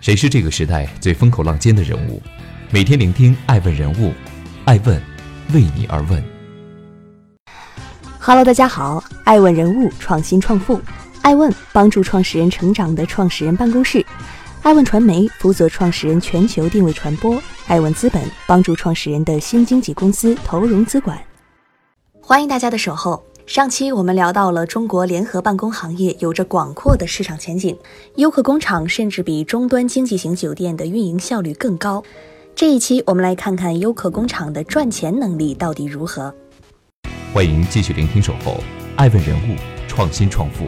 谁是这个时代最风口浪尖的人物？每天聆听爱问人物，爱问为你而问。Hello，大家好，爱问人物创新创富，爱问帮助创始人成长的创始人办公室，爱问传媒负责创始人全球定位传播，爱问资本帮助创始人的新经济公司投融资管。欢迎大家的守候。上期我们聊到了中国联合办公行业有着广阔的市场前景，优客工厂甚至比终端经济型酒店的运营效率更高。这一期我们来看看优客工厂的赚钱能力到底如何。欢迎继续聆听守候，爱问人物创新创富，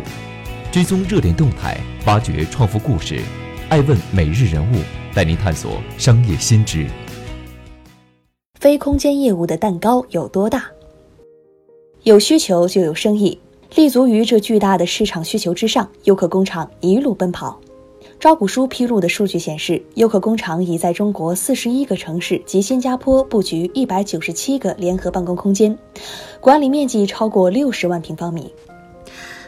追踪热点动态，挖掘创富故事。爱问每日人物带您探索商业新知。非空间业务的蛋糕有多大？有需求就有生意，立足于这巨大的市场需求之上，优客工厂一路奔跑。招股书披露的数据显示，优客工厂已在中国四十一个城市及新加坡布局一百九十七个联合办公空间，管理面积超过六十万平方米。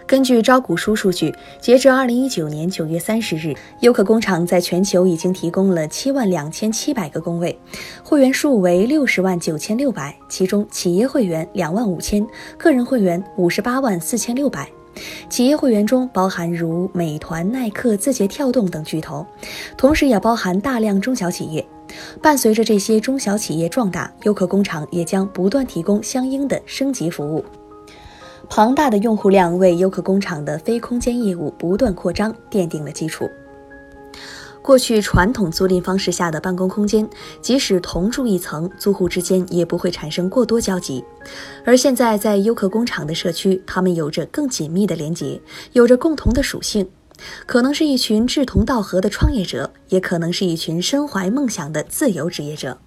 根据招股书数据，截至二零一九年九月三十日，优客工厂在全球已经提供了七万两千七百个工位，会员数为六十万九千六百，其中企业会员两万五千，个人会员五十八万四千六百。企业会员中包含如美团、耐克、字节跳动等巨头，同时也包含大量中小企业。伴随着这些中小企业壮大，优客工厂也将不断提供相应的升级服务。庞大的用户量为优客工厂的非空间业务不断扩张奠定了基础。过去传统租赁方式下的办公空间，即使同住一层，租户之间也不会产生过多交集。而现在在优客工厂的社区，他们有着更紧密的连结，有着共同的属性，可能是一群志同道合的创业者，也可能是一群身怀梦想的自由职业者。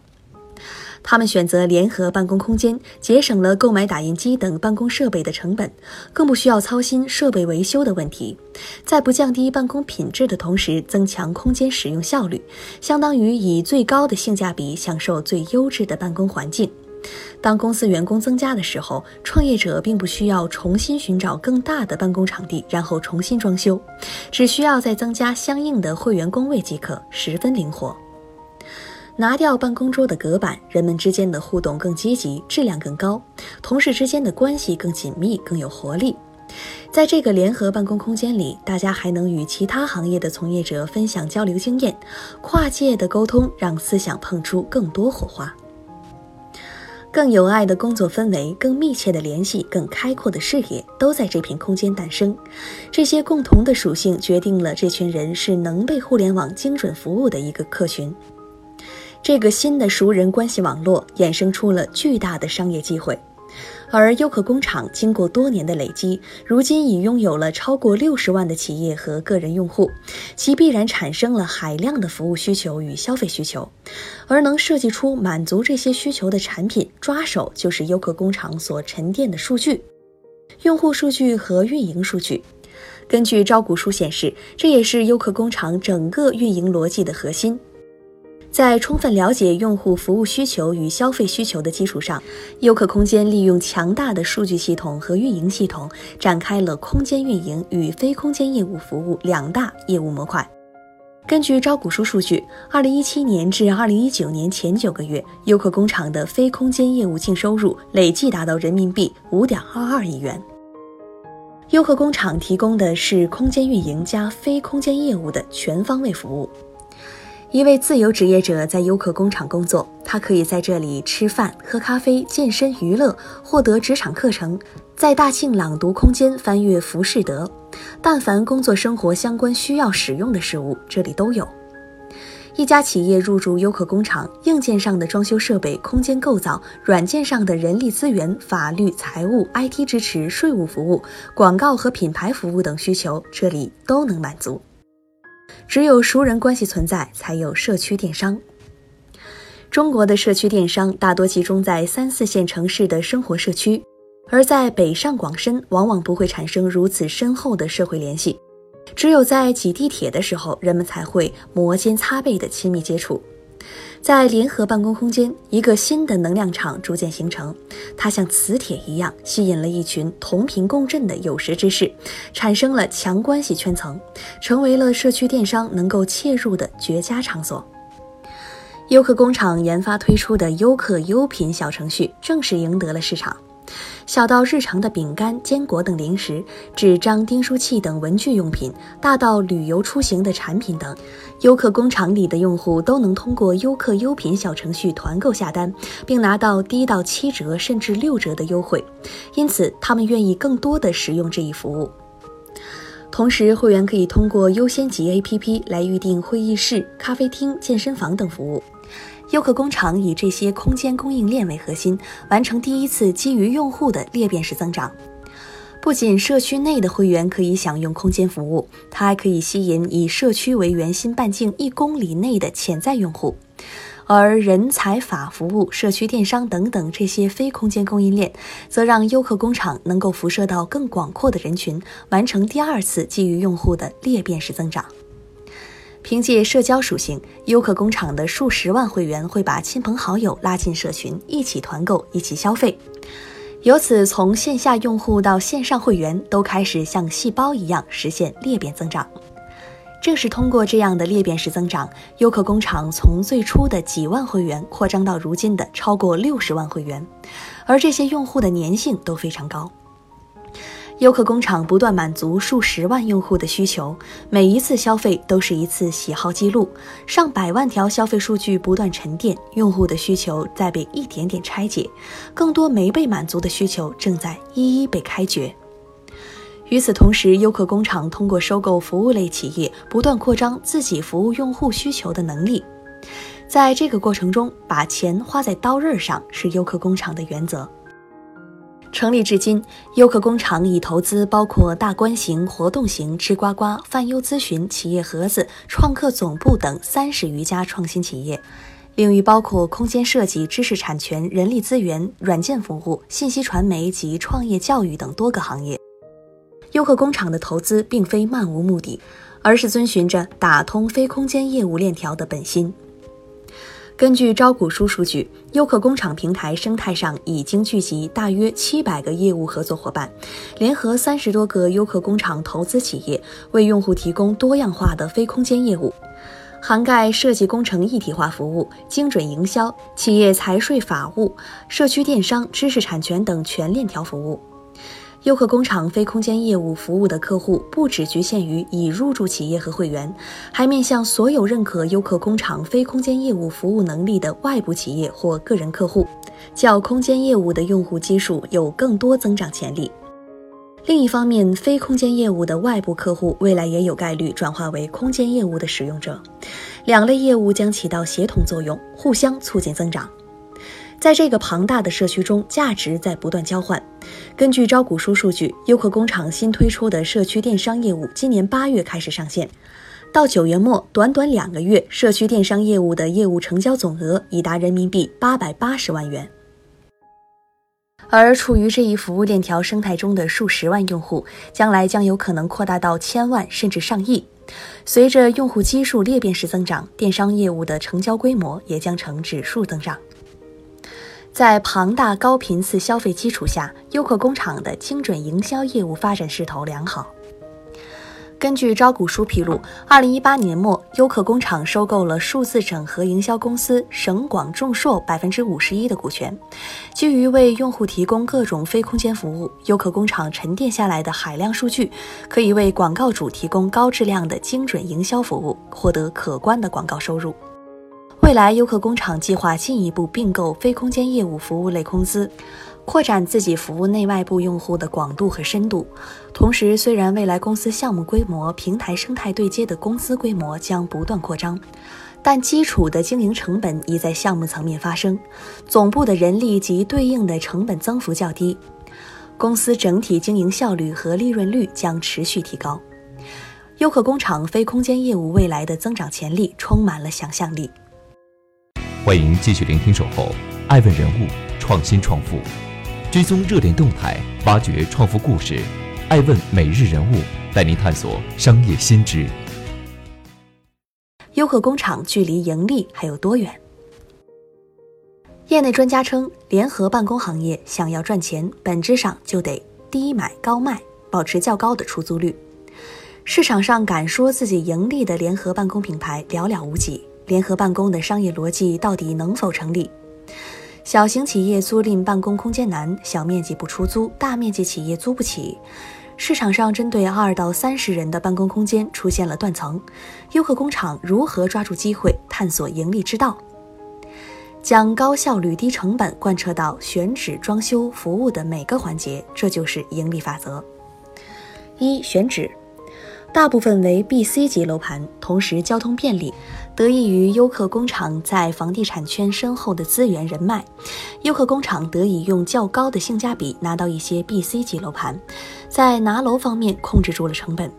他们选择联合办公空间，节省了购买打印机等办公设备的成本，更不需要操心设备维修的问题。在不降低办公品质的同时，增强空间使用效率，相当于以最高的性价比享受最优质的办公环境。当公司员工增加的时候，创业者并不需要重新寻找更大的办公场地，然后重新装修，只需要再增加相应的会员工位即可，十分灵活。拿掉办公桌的隔板，人们之间的互动更积极，质量更高，同事之间的关系更紧密，更有活力。在这个联合办公空间里，大家还能与其他行业的从业者分享交流经验，跨界的沟通让思想碰出更多火花。更有爱的工作氛围，更密切的联系，更开阔的视野，都在这片空间诞生。这些共同的属性决定了这群人是能被互联网精准服务的一个客群。这个新的熟人关系网络衍生出了巨大的商业机会，而优客工厂经过多年的累积，如今已拥有了超过六十万的企业和个人用户，其必然产生了海量的服务需求与消费需求，而能设计出满足这些需求的产品，抓手就是优客工厂所沉淀的数据、用户数据和运营数据。根据招股书显示，这也是优客工厂整个运营逻辑的核心。在充分了解用户服务需求与消费需求的基础上，优客空间利用强大的数据系统和运营系统，展开了空间运营与非空间业务服务两大业务模块。根据招股书数据，二零一七年至二零一九年前九个月，优客工厂的非空间业务净收入累计达到人民币五点二二亿元。优客工厂提供的是空间运营加非空间业务的全方位服务。一位自由职业者在优客工厂工作，他可以在这里吃饭、喝咖啡、健身、娱乐、获得职场课程，在大庆朗读空间翻阅《浮士德》，但凡工作生活相关需要使用的事物，这里都有。一家企业入驻优客工厂，硬件上的装修设备、空间构造，软件上的人力资源、法律、财务、IT 支持、税务服务、广告和品牌服务等需求，这里都能满足。只有熟人关系存在，才有社区电商。中国的社区电商大多集中在三四线城市的生活社区，而在北上广深，往往不会产生如此深厚的社会联系。只有在挤地铁的时候，人们才会摩肩擦背的亲密接触。在联合办公空间，一个新的能量场逐渐形成，它像磁铁一样吸引了一群同频共振的有识之士，产生了强关系圈层，成为了社区电商能够切入的绝佳场所。优客工厂研发推出的优客优品小程序正式赢得了市场。小到日常的饼干、坚果等零食，纸张、订书器等文具用品，大到旅游出行的产品等，优客工厂里的用户都能通过优客优品小程序团购下单，并拿到低到七折甚至六折的优惠，因此他们愿意更多的使用这一服务。同时，会员可以通过优先级 APP 来预订会议室、咖啡厅、健身房等服务。优客工厂以这些空间供应链为核心，完成第一次基于用户的裂变式增长。不仅社区内的会员可以享用空间服务，它还可以吸引以社区为圆心半径一公里内的潜在用户。而人才、法服务、社区电商等等这些非空间供应链，则让优客工厂能够辐射到更广阔的人群，完成第二次基于用户的裂变式增长。凭借社交属性，优客工厂的数十万会员会把亲朋好友拉进社群，一起团购，一起消费。由此，从线下用户到线上会员都开始像细胞一样实现裂变增长。正是通过这样的裂变式增长，优客工厂从最初的几万会员扩张到如今的超过六十万会员，而这些用户的粘性都非常高。优客工厂不断满足数十万用户的需求，每一次消费都是一次喜好记录，上百万条消费数据不断沉淀，用户的需求在被一点点拆解，更多没被满足的需求正在一一被开掘。与此同时，优客工厂通过收购服务类企业，不断扩张自己服务用户需求的能力。在这个过程中，把钱花在刀刃上是优客工厂的原则。成立至今，优客工厂已投资包括大观型、活动型、吃瓜瓜、泛优咨询、企业盒子、创客总部等三十余家创新企业，领域包括空间设计、知识产权、人力资源、软件服务、信息传媒及创业教育等多个行业。优客工厂的投资并非漫无目的，而是遵循着打通非空间业务链条的本心。根据招股书数据，优客工厂平台生态上已经聚集大约七百个业务合作伙伴，联合三十多个优客工厂投资企业，为用户提供多样化的非空间业务，涵盖设计工程一体化服务、精准营销、企业财税法务、社区电商、知识产权等全链条服务。优客工厂非空间业务服务的客户不只局限于已入驻企业和会员，还面向所有认可优客工厂非空间业务服务能力的外部企业或个人客户，较空间业务的用户基数有更多增长潜力。另一方面，非空间业务的外部客户未来也有概率转化为空间业务的使用者，两类业务将起到协同作用，互相促进增长。在这个庞大的社区中，价值在不断交换。根据招股书数据，优客工厂新推出的社区电商业务今年八月开始上线，到九月末，短短两个月，社区电商业务的业务成交总额已达人民币八百八十万元。而处于这一服务链条生态中的数十万用户，将来将有可能扩大到千万甚至上亿。随着用户基数裂变式增长，电商业务的成交规模也将呈指数增长。在庞大高频次消费基础下，优客工厂的精准营销业务发展势头良好。根据招股书披露，二零一八年末，优客工厂收购了数字整合营销公司省广众硕百分之五十一的股权。基于为用户提供各种非空间服务，优客工厂沉淀下来的海量数据，可以为广告主提供高质量的精准营销服务，获得可观的广告收入。未来，优客工厂计划进一步并购非空间业务服务类公司，扩展自己服务内外部用户的广度和深度。同时，虽然未来公司项目规模、平台生态对接的公司规模将不断扩张，但基础的经营成本已在项目层面发生，总部的人力及对应的成本增幅较低，公司整体经营效率和利润率将持续提高。优客工厂非空间业务未来的增长潜力充满了想象力。欢迎继续聆听《守候》，爱问人物，创新创富，追踪热点动态，挖掘创富故事。爱问每日人物，带您探索商业新知。优客工厂距离盈利还有多远？业内专家称，联合办公行业想要赚钱，本质上就得低买高卖，保持较高的出租率。市场上敢说自己盈利的联合办公品牌寥寥无几，联合办公的商业逻辑到底能否成立？小型企业租赁办公空间难，小面积不出租，大面积企业租不起。市场上针对二到三十人的办公空间出现了断层，优客工厂如何抓住机会，探索盈利之道？将高效率、低成本贯彻到选址、装修、服务的每个环节，这就是盈利法则。一、选址，大部分为 B、C 级楼盘，同时交通便利。得益于优客工厂在房地产圈深厚的资源人脉，优客工厂得以用较高的性价比拿到一些 B、C 级楼盘，在拿楼方面控制住了成本。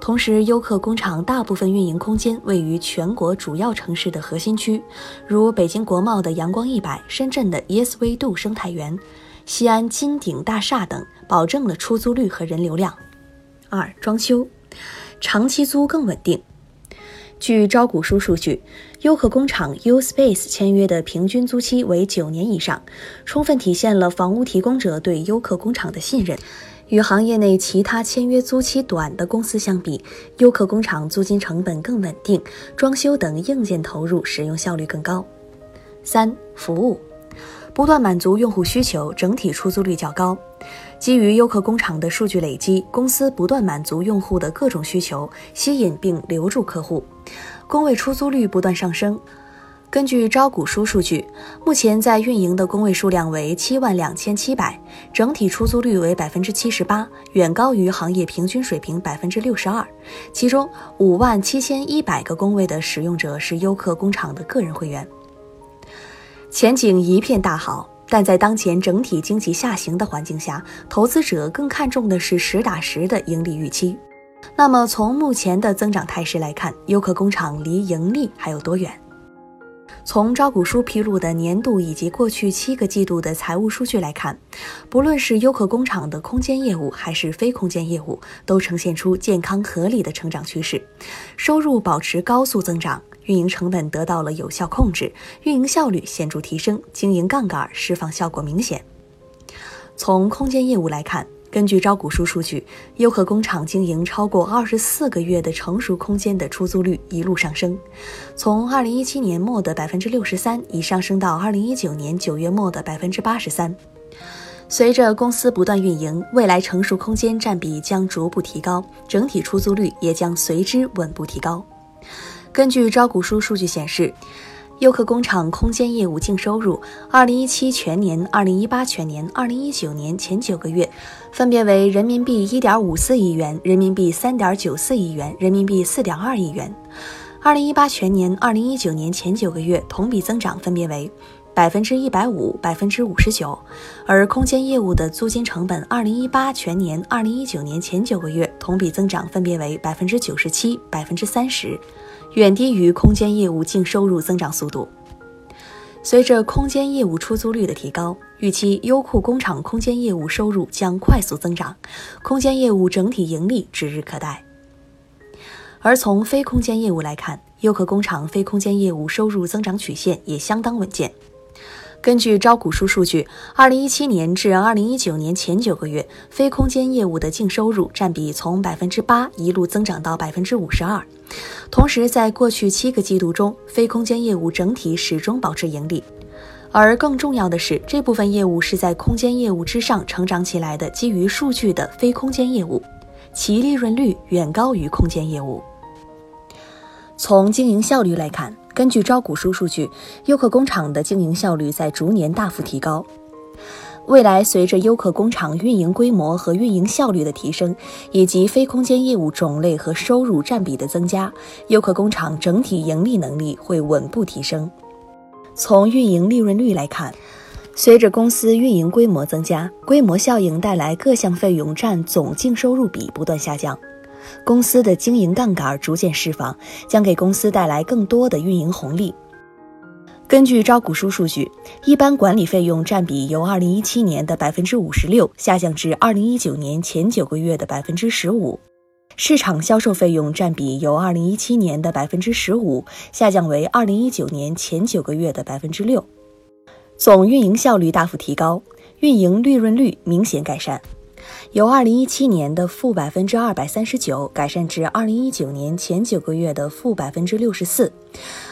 同时，优客工厂大部分运营空间位于全国主要城市的核心区，如北京国贸的阳光一百、深圳的 ESV 度生态园、西安金鼎大厦等，保证了出租率和人流量。二、装修，长期租更稳定。据招股书数据，优客工厂 U Space 签约的平均租期为九年以上，充分体现了房屋提供者对优客工厂的信任。与行业内其他签约租期短的公司相比，优客工厂租金成本更稳定，装修等硬件投入使用效率更高。三、服务。不断满足用户需求，整体出租率较高。基于优客工厂的数据累积，公司不断满足用户的各种需求，吸引并留住客户，工位出租率不断上升。根据招股书数据，目前在运营的工位数量为七万两千七百，整体出租率为百分之七十八，远高于行业平均水平百分之六十二。其中五万七千一百个工位的使用者是优客工厂的个人会员。前景一片大好，但在当前整体经济下行的环境下，投资者更看重的是实打实的盈利预期。那么，从目前的增长态势来看，优客工厂离盈利还有多远？从招股书披露的年度以及过去七个季度的财务数据来看，不论是优客工厂的空间业务还是非空间业务，都呈现出健康合理的成长趋势，收入保持高速增长。运营成本得到了有效控制，运营效率显著提升，经营杠杆释放效果明显。从空间业务来看，根据招股书数据，优客工厂经营超过二十四个月的成熟空间的出租率一路上升，从二零一七年末的百分之六十三，已上升到二零一九年九月末的百分之八十三。随着公司不断运营，未来成熟空间占比将逐步提高，整体出租率也将随之稳步提高。根据招股书数据显示，优客工厂空间业务净收入，二零一七全年、二零一八全年、二零一九年前九个月，分别为人民币一点五四亿元、人民币三点九四亿元、人民币四点二亿元。二零一八全年、二零一九年前九个月同比增长分别为百分之一百五、百分之五十九。而空间业务的租金成本，二零一八全年、二零一九年前九个月同比增长分别为百分之九十七、百分之三十。远低于空间业务净收入增长速度。随着空间业务出租率的提高，预期优酷工厂空间业务收入将快速增长，空间业务整体盈利指日可待。而从非空间业务来看，优客工厂非空间业务收入增长曲线也相当稳健。根据招股书数据，二零一七年至二零一九年前九个月，非空间业务的净收入占比从百分之八一路增长到百分之五十二。同时，在过去七个季度中，非空间业务整体始终保持盈利。而更重要的是，这部分业务是在空间业务之上成长起来的，基于数据的非空间业务，其利润率远高于空间业务。从经营效率来看，根据招股书数据，优客工厂的经营效率在逐年大幅提高。未来，随着优客工厂运营规模和运营效率的提升，以及非空间业务种类和收入占比的增加，优客工厂整体盈利能力会稳步提升。从运营利润率来看，随着公司运营规模增加，规模效应带来各项费用占总净收入比不断下降，公司的经营杠杆逐渐释放，将给公司带来更多的运营红利。根据招股书数据，一般管理费用占比由二零一七年的百分之五十六下降至二零一九年前九个月的百分之十五，市场销售费用占比由2017年的百分之十五下降为2019年前九个月的百分之六，总运营效率大幅提高，运营利润率明显改善，由2017年的负百分之二百三十九改善至2019年前九个月的负百分之六十四，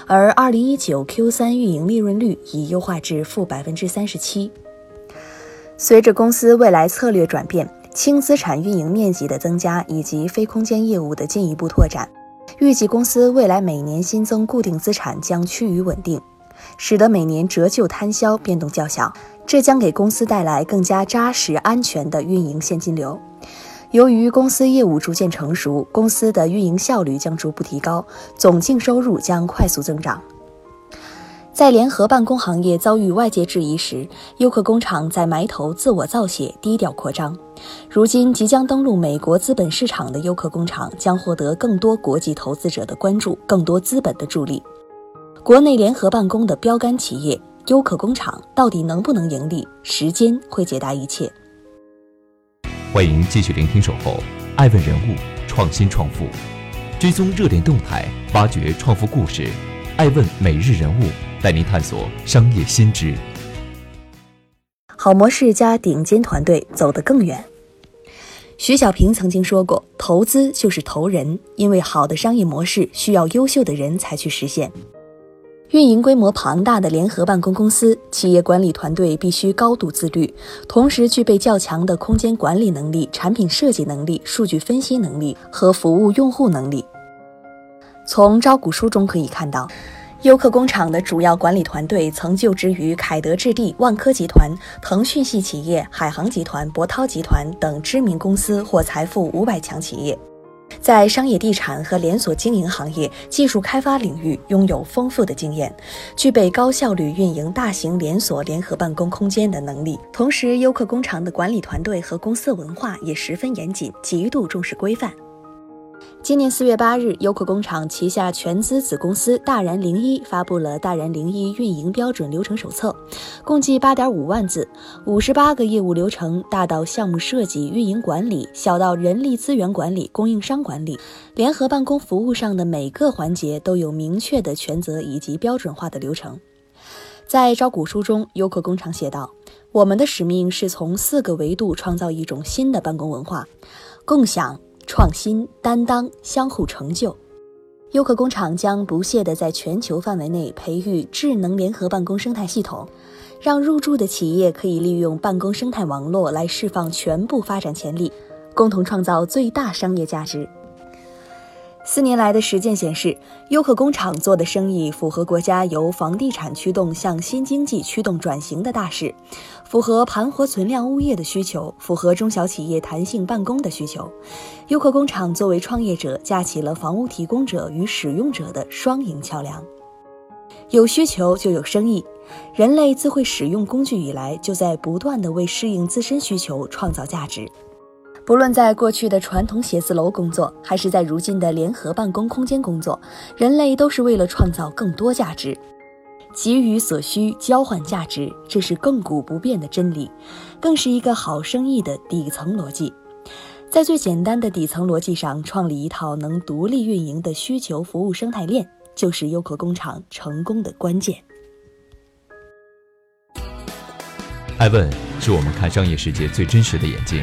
而2019 Q3 运营利润率已优化至负百分之三十七。随着公司未来策略转变。轻资产运营面积的增加以及非空间业务的进一步拓展，预计公司未来每年新增固定资产将趋于稳定，使得每年折旧摊销变动较小，这将给公司带来更加扎实安全的运营现金流。由于公司业务逐渐成熟，公司的运营效率将逐步提高，总净收入将快速增长。在联合办公行业遭遇外界质疑时，优客工厂在埋头自我造血，低调扩张。如今即将登陆美国资本市场的优客工厂将获得更多国际投资者的关注，更多资本的助力。国内联合办公的标杆企业优客工厂到底能不能盈利？时间会解答一切。欢迎继续聆听《守候爱问人物创新创富》，追踪热点动态，挖掘创富故事。爱问每日人物。带您探索商业新知。好模式加顶尖团队，走得更远。徐小平曾经说过：“投资就是投人，因为好的商业模式需要优秀的人才去实现。”运营规模庞大的联合办公公司，企业管理团队必须高度自律，同时具备较强的空间管理能力、产品设计能力、数据分析能力和服务用户能力。从招股书中可以看到。优客工厂的主要管理团队曾就职于凯德置地、万科集团、腾讯系企业、海航集团、博涛集团等知名公司或财富五百强企业，在商业地产和连锁经营行业技术开发领域拥有丰富的经验，具备高效率运营大型连锁联合办公空间的能力。同时，优客工厂的管理团队和公司文化也十分严谨，极度重视规范。今年四月八日，优客工厂旗下全资子公司大然零一发布了《大然零一运营标准流程手册》，共计八点五万字，五十八个业务流程，大到项目设计、运营管理，小到人力资源管理、供应商管理，联合办公服务上的每个环节都有明确的权责以及标准化的流程。在招股书中，优客工厂写道：“我们的使命是从四个维度创造一种新的办公文化，共享。”创新、担当、相互成就。优客工厂将不懈地在全球范围内培育智能联合办公生态系统，让入驻的企业可以利用办公生态网络来释放全部发展潜力，共同创造最大商业价值。四年来的实践显示，优客工厂做的生意符合国家由房地产驱动向新经济驱动转型的大势，符合盘活存量物业的需求，符合中小企业弹性办公的需求。优客工厂作为创业者，架起了房屋提供者与使用者的双赢桥梁。有需求就有生意，人类自会使用工具以来，就在不断的为适应自身需求创造价值。不论在过去的传统写字楼工作，还是在如今的联合办公空间工作，人类都是为了创造更多价值，给予所需，交换价值，这是亘古不变的真理，更是一个好生意的底层逻辑。在最简单的底层逻辑上，创立一套能独立运营的需求服务生态链，就是优客工厂成功的关键。艾问是我们看商业世界最真实的眼睛。